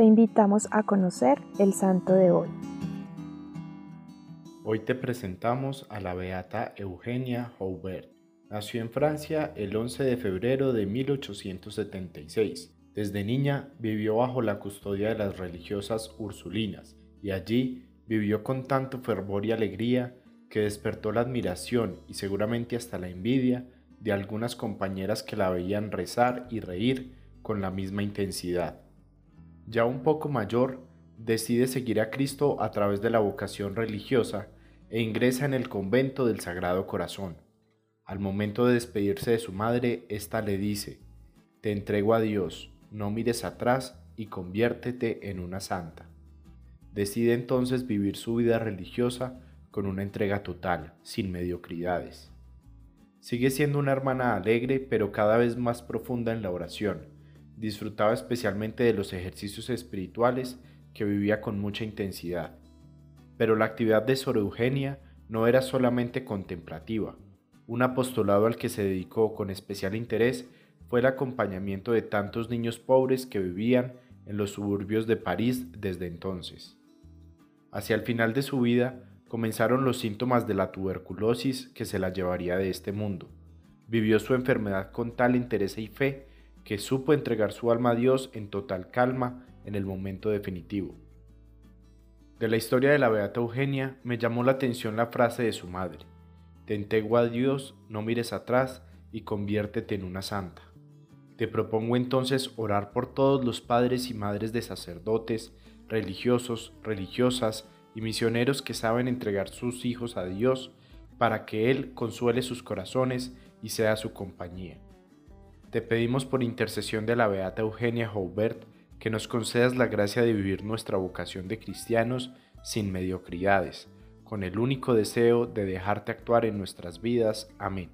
te invitamos a conocer el santo de hoy. Hoy te presentamos a la beata Eugenia Joubert. Nació en Francia el 11 de febrero de 1876. Desde niña vivió bajo la custodia de las religiosas ursulinas y allí vivió con tanto fervor y alegría que despertó la admiración y seguramente hasta la envidia de algunas compañeras que la veían rezar y reír con la misma intensidad. Ya un poco mayor, decide seguir a Cristo a través de la vocación religiosa e ingresa en el convento del Sagrado Corazón. Al momento de despedirse de su madre, ésta le dice, Te entrego a Dios, no mires atrás y conviértete en una santa. Decide entonces vivir su vida religiosa con una entrega total, sin mediocridades. Sigue siendo una hermana alegre, pero cada vez más profunda en la oración. Disfrutaba especialmente de los ejercicios espirituales que vivía con mucha intensidad. Pero la actividad de Sor Eugenia no era solamente contemplativa. Un apostolado al que se dedicó con especial interés fue el acompañamiento de tantos niños pobres que vivían en los suburbios de París desde entonces. Hacia el final de su vida, comenzaron los síntomas de la tuberculosis que se la llevaría de este mundo. Vivió su enfermedad con tal interés y fe que supo entregar su alma a Dios en total calma en el momento definitivo. De la historia de la Beata Eugenia me llamó la atención la frase de su madre, Te entrego a Dios, no mires atrás y conviértete en una santa. Te propongo entonces orar por todos los padres y madres de sacerdotes, religiosos, religiosas, y misioneros que saben entregar sus hijos a Dios para que Él consuele sus corazones y sea su compañía. Te pedimos por intercesión de la Beata Eugenia Joubert que nos concedas la gracia de vivir nuestra vocación de cristianos sin mediocridades, con el único deseo de dejarte actuar en nuestras vidas. Amén.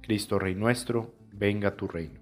Cristo Rey nuestro, venga tu reino.